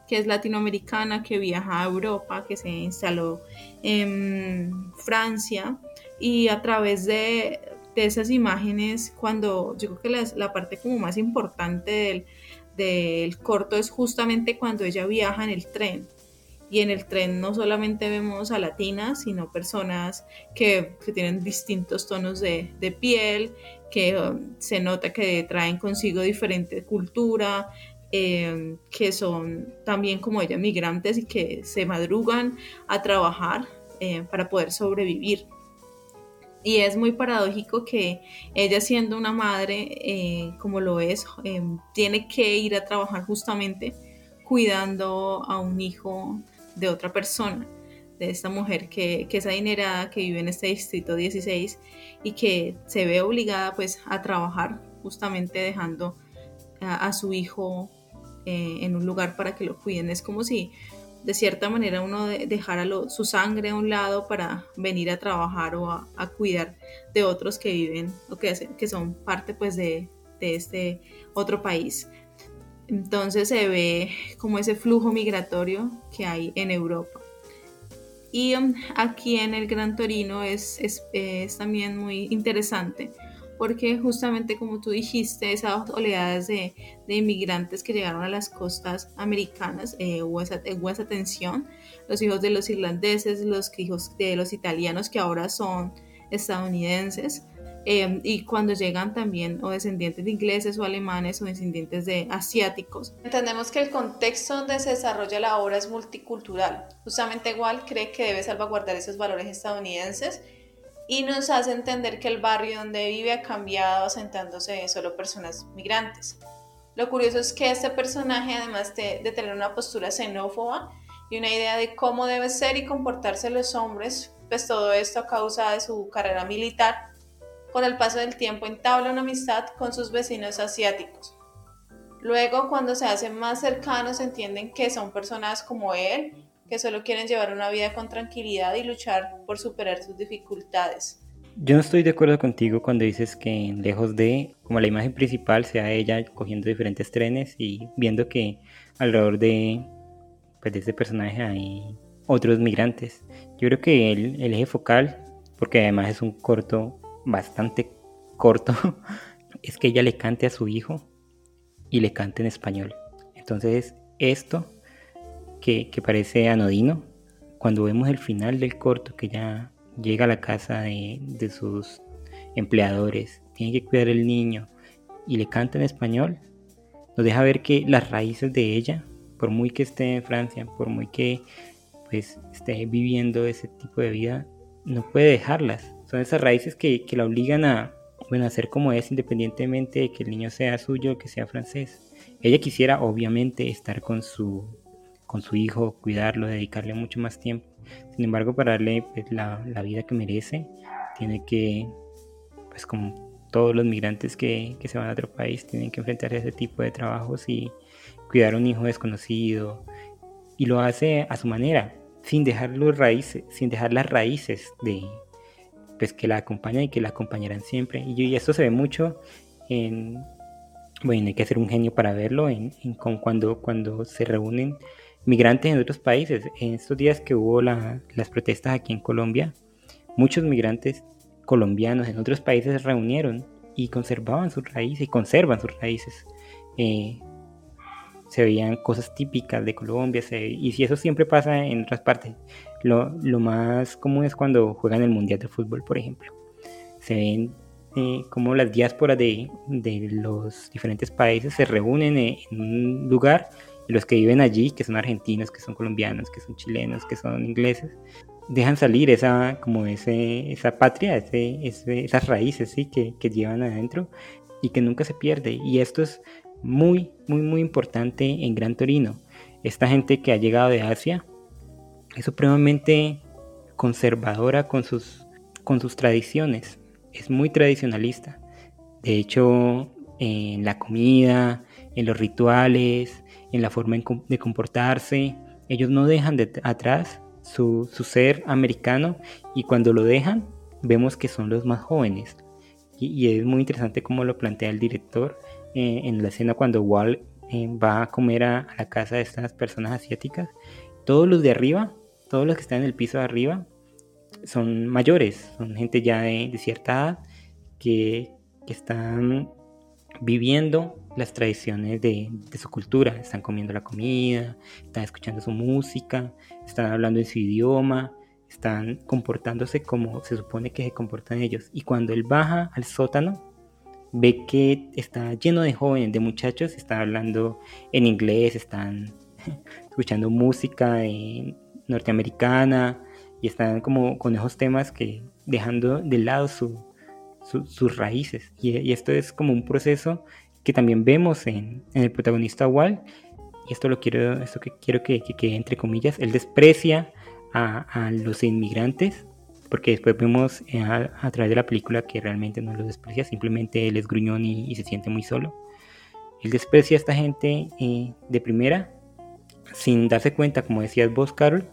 que es latinoamericana, que viaja a Europa, que se instaló en Francia y a través de, esas imágenes, cuando yo creo que la, parte como más importante del, del corto es justamente cuando ella viaja en el tren y en el tren no solamente vemos a latinas, sino personas que, tienen distintos tonos de, piel, que um, se nota que traen consigo diferente cultura, em, que son también como ella migrantes y que se madrugan a trabajar eh, para poder sobrevivir. Y es muy paradójico que ella siendo una madre, eh, como lo es, em, tiene que ir a trabajar justamente cuidando a un hijo de otra persona, de esta mujer que, es adinerada, que vive en este distrito 16 y que se ve obligada pues a trabajar justamente dejando a, su hijo eh, en un lugar para que lo cuiden. Es como si de cierta manera uno dejara su sangre a un lado para venir a trabajar o a, cuidar de otros que viven o que, que son parte pues de, de este otro país. Entonces se ve como ese flujo migratorio que hay en Europa. Y um, aquí en el Gran Torino es, es, también muy interesante porque justamente como tú dijiste, esas oleadas de, de inmigrantes que llegaron a las costas americanas, eh, hubo, esa, hubo, esa, tensión, los hijos de los irlandeses, los hijos de los italianos que ahora son estadounidenses, Em, y cuando llegan también o descendientes de ingleses o alemanes o descendientes de asiáticos. Entendemos que el contexto donde se desarrolla la obra es multicultural. Justamente igual cree que debe salvaguardar esos valores estadounidenses y nos hace entender que el barrio donde vive ha cambiado asentándose solo personas migrantes. Lo curioso es que este personaje, además de, de tener una postura xenófoba y una idea de cómo debe ser y comportarse los hombres, pues todo esto a causa de su carrera militar, con el paso del tiempo entabla una amistad con sus vecinos asiáticos. Luego, cuando se hacen más cercanos, entienden que son personas como él, que solo quieren llevar una vida con tranquilidad y luchar por superar sus dificultades. Yo no estoy de acuerdo contigo cuando dices que lejos de como la imagen principal sea ella cogiendo diferentes trenes y viendo que alrededor de, pues, de este personaje hay otros migrantes. Yo creo que el, el eje focal, porque además es un corto bastante corto (laughs) es que ella le cante a su hijo y le cante en español. Entonces esto que, parece anodino, cuando vemos el final del corto que ya llega a la casa de, de sus empleadores, tiene que cuidar el niño y le canta en español, nos deja ver que las raíces de ella, por muy que esté en Francia, por muy que pues esté viviendo ese tipo de vida, no puede dejarlas. Son esas raíces que, la obligan a, bueno, a ser como es, independientemente de que el niño sea suyo que sea francés. Ella quisiera, obviamente, estar con su, con su hijo, cuidarlo, dedicarle mucho más tiempo. Sin embargo, para darle pues, la, vida que merece, tiene que, pues como todos los migrantes que, que se van a otro país, tienen que enfrentarse a ese tipo de trabajos y cuidar a un hijo desconocido. Y lo hace a su manera, sin dejar los raíces, sin dejar las raíces de, pues que la acompañan y que la acompañarán siempre. Y, esto se ve mucho en, bueno, hay que ser un genio para verlo, en, con cuando, cuando se reúnen migrantes en otros países. En estos días que hubo las protestas aquí en Colombia, muchos migrantes colombianos en otros países se reunieron y conservaban sus raíces y conservan sus raíces. Eh, se veían cosas típicas de Colombia, y si eso siempre pasa en otras partes, lo, más común es cuando juegan el Mundial de Fútbol, por ejemplo. Se ven eh, como las diásporas de, los diferentes países se reúnen en un lugar y los que viven allí, que son argentinos, que son colombianos, que son chilenos, que son ingleses, dejan salir esa, como ese, esa patria, ese, esas raíces ¿sí? que, que llevan adentro y que nunca se pierde. Y esto es muy, muy, muy importante en Gran Torino. Esta gente que ha llegado de Asia es supremamente conservadora con sus, con sus tradiciones. Es muy tradicionalista. De hecho, en la comida, en los rituales, en la forma de comportarse, ellos no dejan de atrás su, su ser americano y cuando lo dejan, vemos que son los más jóvenes. y, es muy interesante cómo lo plantea el director eh, en la escena cuando Walt eh, va a comer a, la casa de estas personas asiáticas. Todos los de arriba, todos los que están en el piso de arriba, son mayores, son gente ya de, cierta edad que, están viviendo las tradiciones de, de, su cultura, están comiendo la comida, están escuchando su música, están hablando en su idioma, están comportándose como se supone que se comportan ellos. Y cuando él baja al sótano, ve que está lleno de jóvenes, de muchachos, están hablando en inglés, están (laughs) escuchando música norteamericana y están como con esos temas que dejando de lado sus raíces. Y, esto es como un proceso que también vemos en, el protagonista Walt. Y esto lo quiero, esto que quiero que, que, entre comillas, él desprecia a, los inmigrantes, porque después vemos eh, a, través de la película que realmente no los desprecia, simplemente él es gruñón y, se siente muy solo. Él desprecia a esta gente eh, de primera, sin darse cuenta, como decías vos, Carol,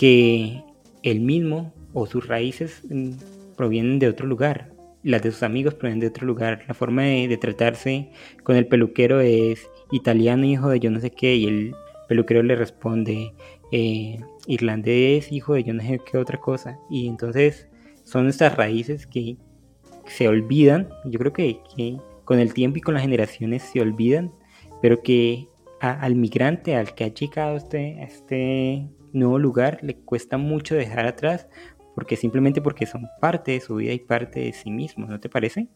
que él mismo o sus raíces mm, provienen de otro lugar, las de sus amigos provienen de otro lugar, la forma de, tratarse con el peluquero es italiano, hijo de yo no sé qué, y el peluquero le responde, eh, irlandés, hijo de yo no sé qué otra cosa. Y entonces son estas raíces que se olvidan, yo creo que, con el tiempo y con las generaciones se olvidan, pero que al migrante, al que ha llegado este, este nuevo lugar, le cuesta mucho dejar atrás, porque simplemente porque son parte de su vida y parte de sí mismo, ¿no te parece?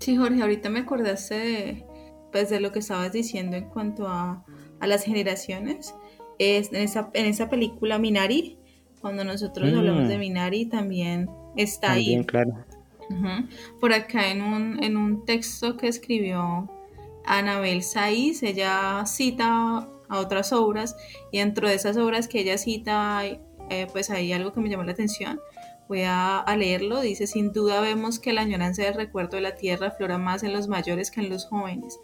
Sí, Jorge, ahorita me acordaste de, pues, de lo que estabas diciendo en cuanto a, a las generaciones es en esa, en esa película Minari, cuando nosotros hablamos de mm. Minari, también está también, ahí. claro. Por acá en un, en un texto que escribió Anabel Saiz, ella cita a otras obras y dentro de esas obras que ella cita, eh, pues hay algo que me llamó la atención. Voy a, leerlo. Dice, sin duda vemos que la añoranza del recuerdo de la tierra flora más en los mayores que en los jóvenes.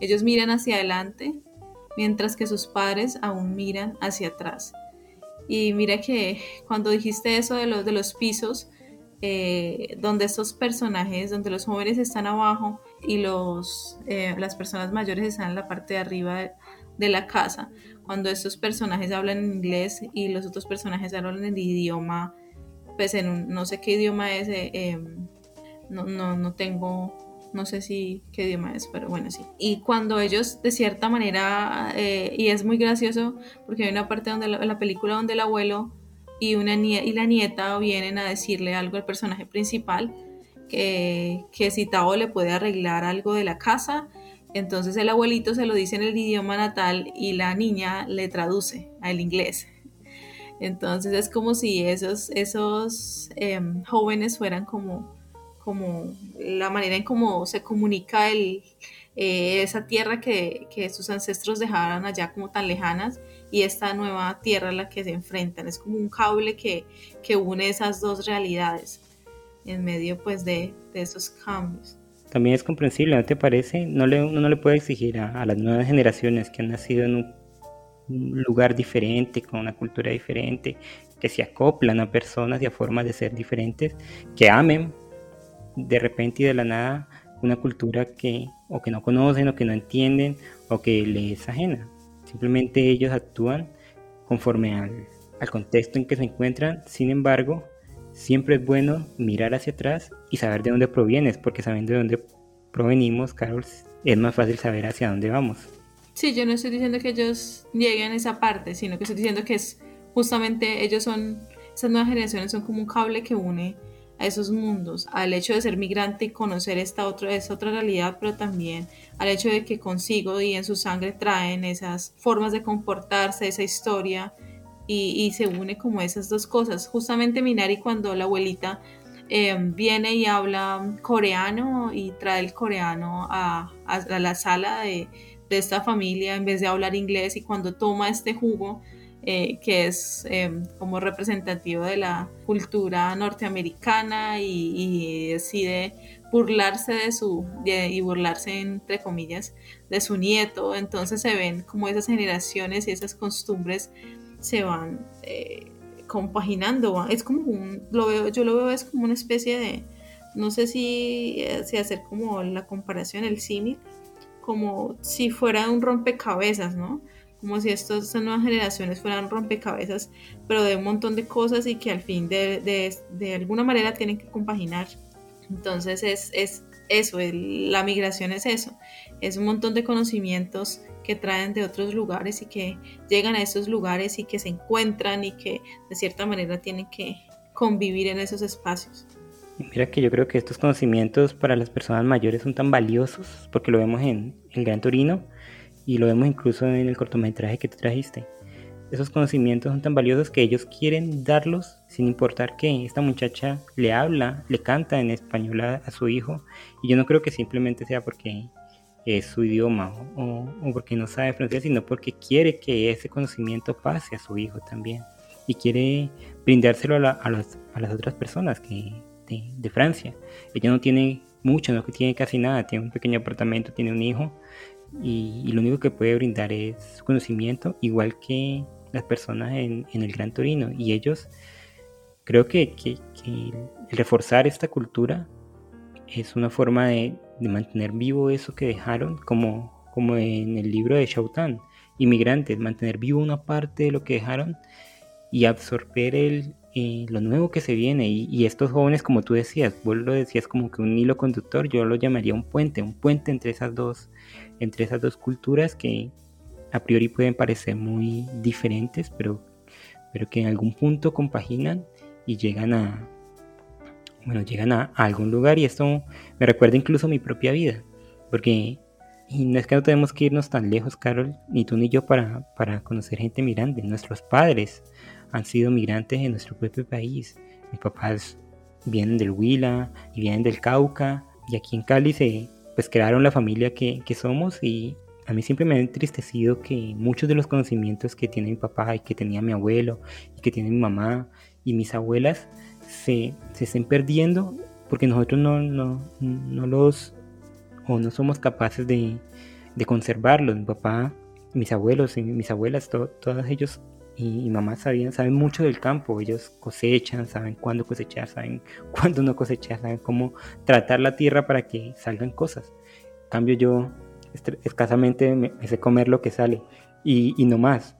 Ellos miran hacia adelante, mientras que sus padres aún miran hacia atrás. Y mira que cuando dijiste eso de los, de los pisos, eh, donde estos personajes, donde los jóvenes están abajo y los, eh, las personas mayores están en la parte de arriba de, la casa, cuando estos personajes hablan inglés y los otros personajes hablan en idioma, pues en no sé qué idioma es, eh, em, no, no, no tengo no sé si qué idioma es, pero bueno, sí. Y cuando ellos de cierta manera, eh, y es muy gracioso, porque hay una parte donde la, la película donde el abuelo y, una y la nieta vienen a decirle algo al personaje principal, que, que si Tao le puede arreglar algo de la casa, entonces el abuelito se lo dice en el idioma natal y la niña le traduce al inglés. Entonces es como si esos, esos em, jóvenes fueran como como la manera en cómo se comunica el, eh, esa tierra que, que, sus ancestros dejaron allá como tan lejanas y esta nueva tierra a la que se enfrentan. Es como un cable que, que une esas dos realidades en medio pues de, de, esos cambios. También es comprensible, ¿no te parece? No le, uno no le puede exigir a, a las nuevas generaciones que han nacido en un lugar diferente, con una cultura diferente, que se acoplan a personas y a formas de ser diferentes, que amen de repente y de la nada una cultura que o que no conocen o que no entienden o que les es ajena. Simplemente ellos actúan conforme al, al contexto en que se encuentran. Sin embargo, siempre es bueno mirar hacia atrás y saber de dónde provienes, porque sabiendo de dónde provenimos, Carol, es más fácil saber hacia dónde vamos. Sí, yo no estoy diciendo que ellos lleguen a esa parte, sino que estoy diciendo que es justamente ellos son, esas nuevas generaciones son como un cable que une a esos mundos, al hecho de ser migrante y conocer esta otra, esta otra realidad, pero también al hecho de que consigo y en su sangre traen esas formas de comportarse, esa historia, y, se une como esas dos cosas. Justamente Minari cuando la abuelita em, viene y habla coreano y trae el coreano a, a, la sala de, de esta familia en vez de hablar inglés y cuando toma este jugo, eh, que es em, como representativo de la cultura norteamericana y, decide burlarse de su, y burlarse entre comillas, de su nieto. Entonces se ven como esas generaciones y esas costumbres se van eh, compaginando. Es como lo veo, yo lo veo es como una especie de, no sé si, eh, si hacer como la comparación, el símil, como si fuera un rompecabezas, ¿no? Como si estas nuevas generaciones fueran rompecabezas, pero de un montón de cosas y que al fin de, de, de alguna manera tienen que compaginar. Entonces es, es eso, la migración es eso, es un montón de conocimientos que traen de otros lugares y que llegan a esos lugares y que se encuentran y que de cierta manera tienen que convivir en esos espacios. Mira que yo creo que estos conocimientos para las personas mayores son tan valiosos porque lo vemos en El Gran Torino y lo vemos incluso en el cortometraje que tú trajiste. Esos conocimientos son tan valiosos que ellos quieren darlos sin importar que esta muchacha le habla, le canta en español a su hijo y yo no creo que simplemente sea porque es su idioma o, porque no sabe francés, sino porque quiere que ese conocimiento pase a su hijo también y quiere brindárselo a, la- a las, otras personas que, de, Francia. Ella no tiene mucho, no tiene casi nada, tiene un pequeño apartamento, tiene un hijo y, y lo único que puede brindar es su conocimiento, igual que las personas en, en el Gran Torino. Y ellos, creo que, que- reforzar esta cultura es una forma de, de mantener vivo eso que dejaron, como, como en el libro de Shautan, Inmigrantes, mantener vivo una parte de lo que dejaron y absorber el, eh, lo nuevo que se viene. Y, estos jóvenes, como tú decías, vos lo decías como que un hilo conductor, yo lo llamaría un puente, un puente entre esas dos, entre esas dos culturas que a priori pueden parecer muy diferentes, pero, pero que en algún punto compaginan y llegan a, bueno, llegan a, algún lugar y esto me recuerda incluso mi propia vida, porque no es que no tenemos que irnos tan lejos, Carol, ni tú ni yo, para, para conocer gente migrante. Nuestros padres han sido migrantes en nuestro propio país. Mis papás vienen del Huila y vienen del Cauca, y aquí en Cali se pues crearon la familia que, que somos y a mí siempre me ha entristecido que muchos de los conocimientos que tiene mi papá y que tenía mi abuelo y que tiene mi mamá y mis abuelas se, se estén perdiendo porque nosotros no, no, no los o no somos capaces de, de conservarlos. Mi papá, mis abuelos y mis abuelas, to- todos ellos y, y mamá sabían, saben mucho del campo. Ellos cosechan, saben cuándo cosechar, saben (laughs) cuándo no cosechar, saben cómo tratar la tierra para que salgan cosas. En cambio yo escasamente me, me sé comer lo que sale y, y no más.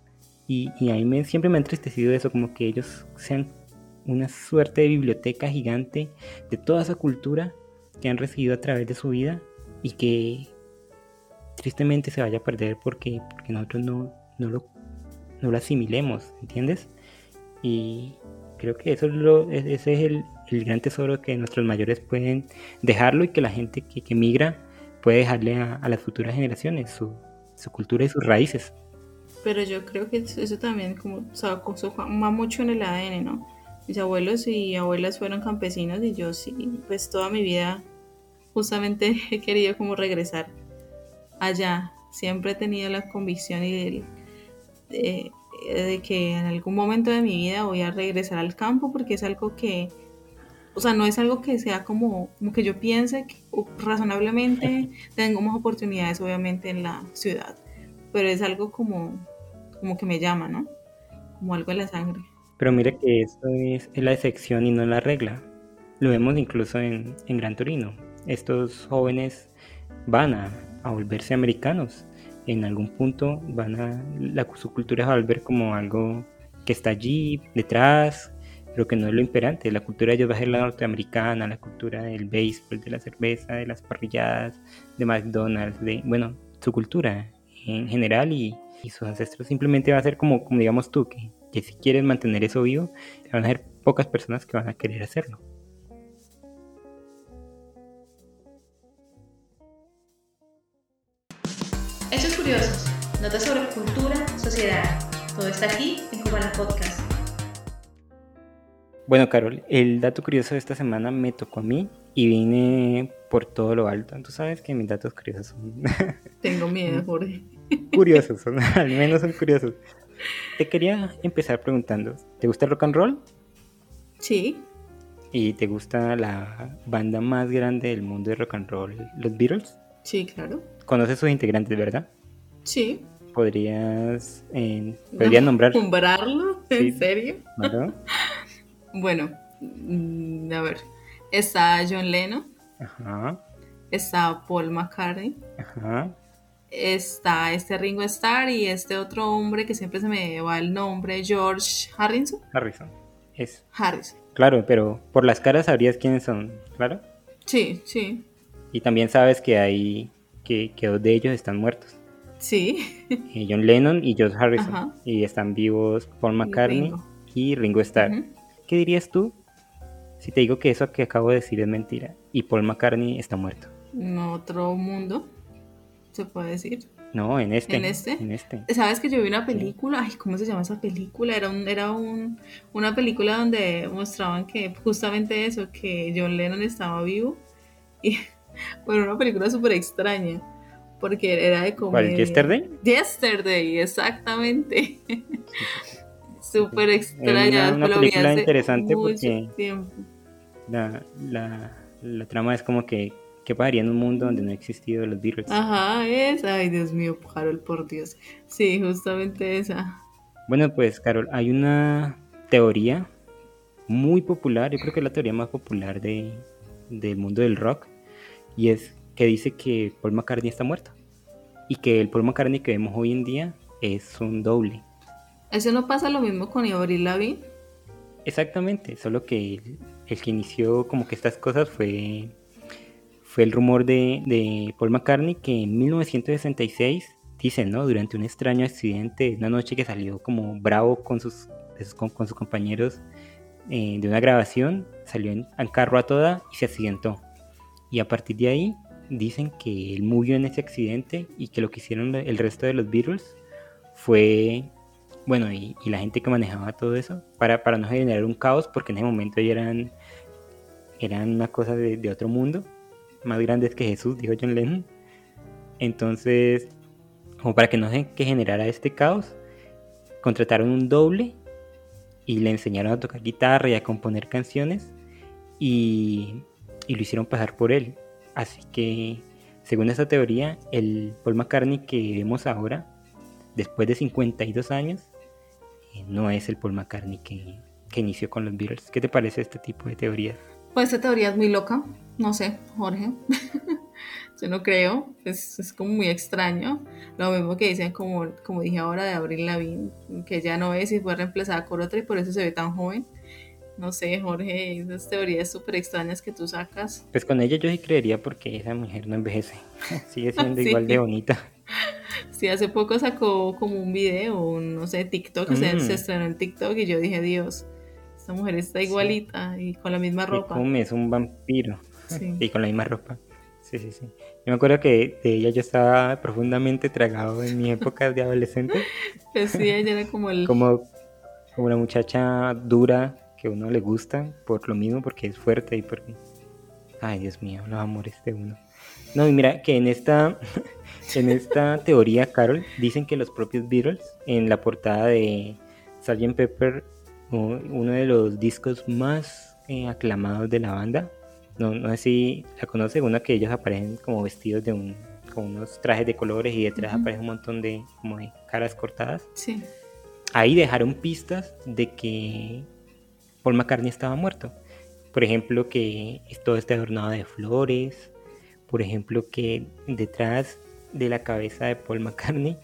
Y, y a mí me, siempre me ha entristecido eso, como que ellos sean una suerte de biblioteca gigante de toda esa cultura que han recibido a través de su vida y que tristemente se vaya a perder porque, porque nosotros no, no, lo, no lo asimilemos, ¿entiendes? Y creo que eso es lo, ese es el, el gran tesoro que nuestros mayores pueden dejarlo y que la gente que, que migra puede dejarle a, a las futuras generaciones su, su cultura y sus raíces. Pero yo creo que eso también como, o sea, va mucho en el ADN, ¿no? Mis abuelos y abuelas fueron campesinos y yo sí, pues toda mi vida justamente (laughs) he querido como regresar allá. Siempre he tenido la convicción y del- de, de que en algún momento de mi vida voy a regresar al campo porque es algo que, o sea, no es algo que sea como, como que yo piense que razonablemente (laughs) tengo más oportunidades obviamente en la ciudad, pero es algo como, como que me llama, ¿no? Como algo en la sangre. Pero mira que eso es, la excepción y no la regla. Lo vemos incluso en, en Gran Torino. Estos jóvenes van a, a volverse americanos. En algún punto van a. Su cultura va a volver como algo que está allí, detrás, pero que no es lo imperante. La cultura de ellos va a ser la norteamericana, la cultura del béisbol, de la cerveza, de las parrilladas, de McDonald's, de. Bueno, su cultura en general y, y sus ancestros simplemente va a ser como, como digamos tú, que, que si quieres mantener eso vivo, van a ser pocas personas que van a querer hacerlo. Hechos curiosos, notas sobre cultura, sociedad. Todo está aquí en Cubana Podcast. Bueno, Carol, el dato curioso de esta semana me tocó a mí y vine por todo lo alto. Tú sabes que mis datos curiosos son (laughs) Tengo miedo, Jorge. curiosos, son, al menos son curiosos. Te quería empezar preguntando, ¿te gusta el rock and roll? Sí, ¿Y te gusta la banda más grande del mundo de rock and roll, los Beatles? sí, claro. Conoces sus integrantes, ¿verdad? Sí. ¿Podrías, eh, ¿podrías nombrar? ¿Nombrarlo? ¿En Sí. serio? (laughs) Bueno, mm, a ver. Está John Lennon, Ajá, está Paul McCartney, ajá. Está este Ringo Starr y este otro hombre que siempre se me va el nombre, George Harrison. Harrison. Es. Harrison. Claro, pero por las caras sabrías quiénes son, claro. Sí, sí, Y también sabes que hay que, que dos de ellos están muertos. sí. Eh, John Lennon y George Harrison. Ajá. Y están vivos Paul McCartney Ringo. y Ringo Starr. ¿Qué dirías tú si te digo que eso que acabo de decir es mentira y Paul McCartney está muerto? En otro mundo, se puede decir. No, en este. ¿En este? En este. ¿Sabes que yo vi una película? Ay, ¿cómo se llama esa película? Era, un, era un, una película donde mostraban que justamente eso, que John Lennon estaba vivo. Y (laughs) bueno, una película súper extraña, porque era de comedia. ¿Cuál? ¿Yesterday? Yesterday, exactamente. (laughs) súper extraña. una- una película interesante mucho porque- tiempo. La, la, la trama es como que ¿qué pasaría en un mundo donde no ha existido los Beatles? Ajá, es. Ay, Dios mío, Harold, por Dios. Sí, justamente esa. Bueno, pues Carol, hay una teoría muy popular, yo creo que es la teoría más popular de, del mundo del rock, y es que dice que Paul McCartney está muerto y que el Paul McCartney que vemos hoy en día es un doble. ¿Eso no pasa lo mismo con Avril Lavigne? Exactamente, solo que el, el que inició como que estas cosas fue, fue el rumor de, de Paul McCartney que en 1966, dicen, ¿no? Durante un extraño accidente, una noche que salió como bravo con sus, sus- con, sus compañeros eh, de una grabación, salió en, carro a toda y se accidentó. Y a partir de ahí dicen que él murió en ese accidente y que lo que hicieron el resto de los Beatles fue bueno, y, la gente que manejaba todo eso, para, para no generar un caos, porque en ese momento ya eran, eran una cosa de otro mundo, más grandes que Jesús, dijo John Lennon. Entonces, como para que no se que generara este caos, contrataron un doble y le enseñaron a tocar guitarra y a componer canciones y, lo hicieron pasar por él. Así que, según esta teoría, el Paul McCartney que vemos ahora, después de 52 años, eh, no es el Paul McCartney que, que inició con los Beatles. ¿Qué te parece este tipo de teorías? Pues esta teoría es muy loca, no sé, Jorge. (laughs) Yo no creo, es, es como muy extraño. Lo mismo que dicen, como, como dije ahora, de Abril Lavigne, que ya no es y fue reemplazada por otra y por eso se ve tan joven. No sé, Jorge, esas teorías súper extrañas que tú sacas. Pues con ella yo sí creería porque esa mujer no envejece. (laughs) Sigue (laughs) siendo Sí. igual de bonita. Sí, hace poco sacó como un video, un, no sé, TikTok, o sea, Mm. se estrenó en TikTok y yo dije, Dios, esta mujer está Sí. igualita y con la misma ropa. come, es un vampiro. Sí. (laughs) Y con la misma ropa. Sí, sí, sí. Yo me acuerdo que de ella yo estaba profundamente tragado en mi época de adolescente. (laughs) Pues sí, ella era como el... Como, como una muchacha dura que a uno le gusta por lo mismo, porque es fuerte y porque... Ay, Dios mío, los amores de uno. No, y mira que en esta, (laughs) en esta teoría, Carol, dicen que los propios Beatles, en la portada de Sgt. Pepper, uno de los discos más eh, aclamados de la banda, no, no sé si la conoce, una que ellos aparecen como vestidos de un, con unos trajes de colores y detrás aparece un montón de, como de caras cortadas Sí. ahí dejaron pistas de que Paul McCartney estaba muerto. Por ejemplo, que todo está adornado de flores. Por ejemplo, que detrás de la cabeza de Paul McCartney,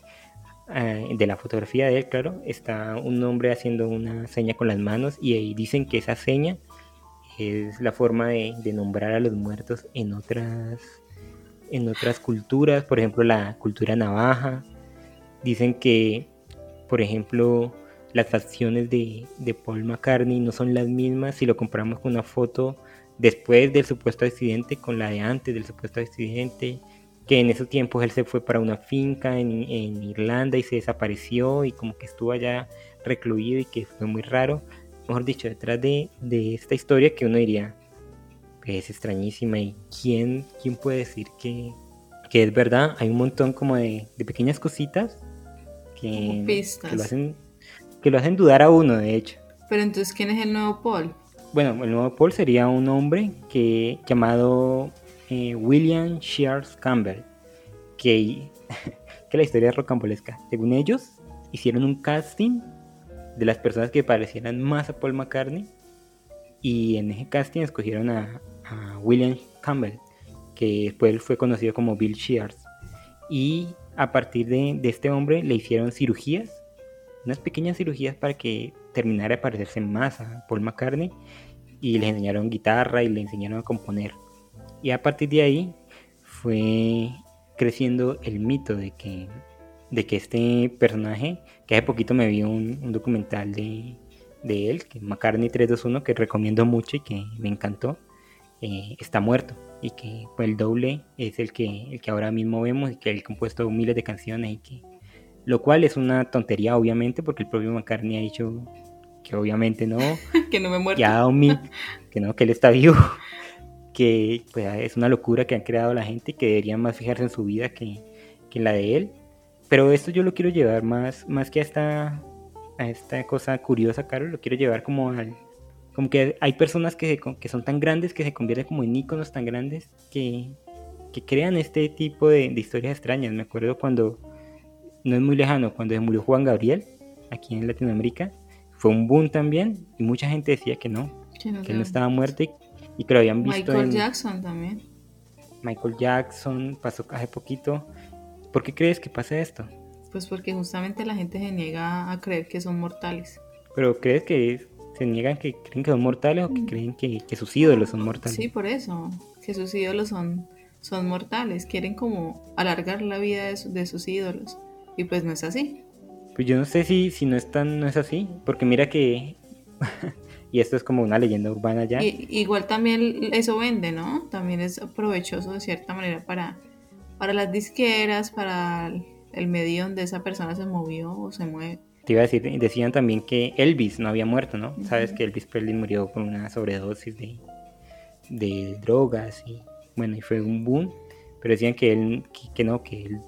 eh, de la fotografía de él, claro, está un hombre haciendo una seña con las manos y ahí dicen que esa seña es la forma de, de nombrar a los muertos en otras, en otras culturas, por ejemplo, la cultura navaja. Dicen que por ejemplo, las facciones de, de Paul McCartney no son las mismas si lo comparamos con una foto después del supuesto accidente con la de antes del supuesto accidente, que en esos tiempos él se fue para una finca en, en Irlanda y se desapareció y como que estuvo allá recluido y que fue muy raro. Mejor dicho, detrás de, de esta historia que uno diría, es extrañísima y quién, quién puede decir que, que es verdad, hay un montón como de, de pequeñas cositas que lo hacen que lo hacen dudar a uno de hecho Pero entonces, ¿quién es el nuevo Paul? bueno el nuevo Paul sería un hombre que llamado William Shears Campbell que (laughs) que la historia es rocambolesca según ellos hicieron un casting de las personas que parecieran más a Paul McCartney y en ese casting escogieron a, a William Campbell, que después fue conocido como Bill Shears. Y a partir de, de este hombre le hicieron cirugías, unas pequeñas cirugías para que terminara de parecerse más a Paul McCartney y le enseñaron guitarra y le enseñaron a componer. Y a partir de ahí fue creciendo el mito de que, de que este personaje, que hace poquito me vi un, documental de, de, él, que McCartney 321, que recomiendo mucho y que me encantó, eh, está muerto y que pues, el doble es el que, el que ahora mismo vemos y que él ha compuesto miles de canciones y que lo cual es una tontería obviamente porque el propio McCartney ha dicho que obviamente no (laughs) que no me muerto. ya que no que él está vivo que pues, es una locura que han creado la gente y que deberían más fijarse en su vida que, que en la de él pero esto yo lo quiero llevar más más que a esta a esta cosa curiosa Carlos lo quiero llevar como al como que hay personas que, que son tan grandes que se convierten como en íconos tan grandes que, que crean este tipo de, historias extrañas. Me acuerdo cuando, no es muy lejano, cuando se murió Juan Gabriel, aquí en Latinoamérica, fue un boom también y mucha gente decía que no, que, él no estaba muerto y, que lo habían visto. Michael Jackson también. Michael Jackson pasó hace poquito. ¿Por qué crees que pasa esto? Pues porque justamente la gente se niega a creer que son mortales. ¿Pero crees que se niegan que creen que son mortales o que mm. creen que, sus ídolos son mortales. Sí, por eso, que sus ídolos son, son mortales, quieren como alargar la vida de, sus ídolos y pues no es así. Pues yo no sé si, si no, es tan, no es así, porque mira que, (laughs) y esto es como una leyenda urbana ya. igual también eso vende, ¿no? También es provechoso de cierta manera para, para las disqueras, para el medio donde esa persona se movió o se mueve iba a decir, decían también que Elvis no había muerto, ¿no? Sabes que Elvis Presley murió con una sobredosis de, de drogas y bueno, y fue un boom, pero decían que él, que, no, que él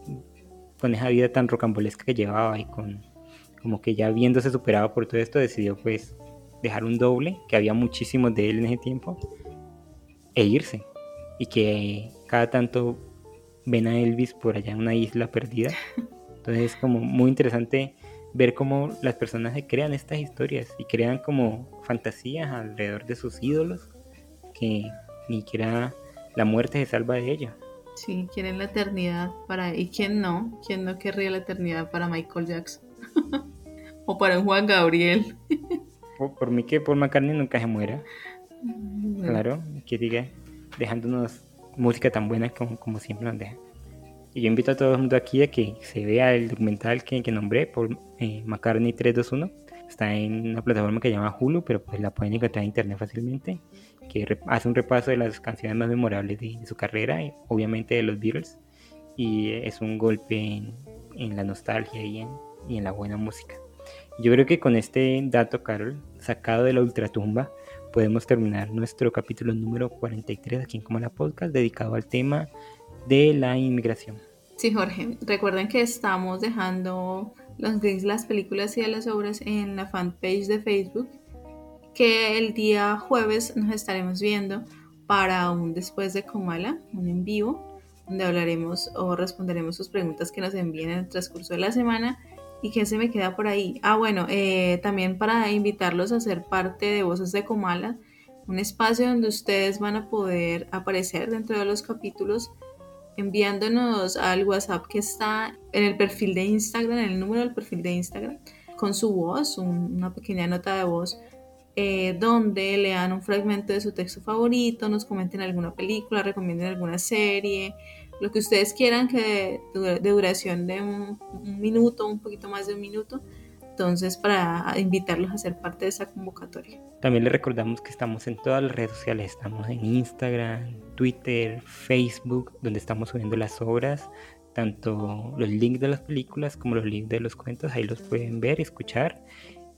con esa vida tan rocambolesca que llevaba y con como que ya viéndose superado por todo esto decidió pues dejar un doble, que había muchísimos de él en ese tiempo, e irse. Y que cada tanto ven a Elvis por allá en una isla perdida. Entonces es como muy interesante ver cómo las personas se crean estas historias y crean como fantasías alrededor de sus ídolos que ni siquiera la muerte se salva de ellos. Sí, quieren la eternidad para... ¿Y quién no? ¿Quién no querría la eternidad para Michael Jackson? (laughs) o para Juan Gabriel. (laughs) por mí que Paul McCartney nunca se muera. Claro, que diga, dejándonos música tan buena como, como siempre nos deja. Y yo invito a todo el mundo aquí a que se vea el documental que, que nombré por eh, McCartney 321. Está en una plataforma que se llama Hulu, pero pues la pueden encontrar en internet fácilmente. Que hace un repaso de las canciones más memorables de, su carrera, y obviamente de los Beatles. Y es un golpe en, en la nostalgia y en, y en la buena música. Yo creo que con este dato, Carol, sacado de la ultratumba, podemos terminar nuestro capítulo número 43 aquí en Como la Podcast, dedicado al tema de la inmigración. Sí, Jorge, recuerden que estamos dejando los las películas y las obras en la fanpage de Facebook, que el día jueves nos estaremos viendo para un después de Comala, un en vivo, donde hablaremos o responderemos sus preguntas que nos envíen en el transcurso de la semana. ¿Y qué se me queda por ahí? Ah, bueno, eh, también para invitarlos a ser parte de Voces de Comala, un espacio donde ustedes van a poder aparecer dentro de los capítulos enviándonos al WhatsApp que está en el perfil de Instagram, en el número del perfil de Instagram, con su voz, una pequeña nota de voz, eh, donde lean un fragmento de su texto favorito, nos comenten alguna película, recomienden alguna serie, lo que ustedes quieran que de, duración de un, un minuto, un poquito más de un minuto, entonces para invitarlos a ser parte de esa convocatoria. También les recordamos que estamos en todas las redes sociales, estamos en Instagram, Twitter, Facebook, donde estamos subiendo las obras, tanto los links de las películas como los links de los cuentos, ahí los pueden ver, escuchar.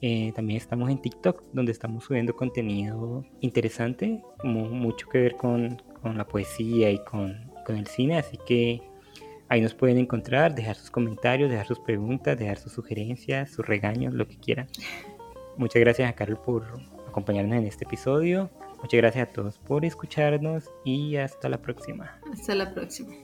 Eh, también estamos en TikTok, donde estamos subiendo contenido interesante, como mucho que ver con, con la poesía y con, con el cine, así que Ahí nos pueden encontrar, dejar sus comentarios, dejar sus preguntas, dejar sus sugerencias, sus regaños, lo que quieran. Muchas gracias a Carol por acompañarnos en este episodio. Muchas gracias a todos por escucharnos y hasta la próxima. Hasta la próxima.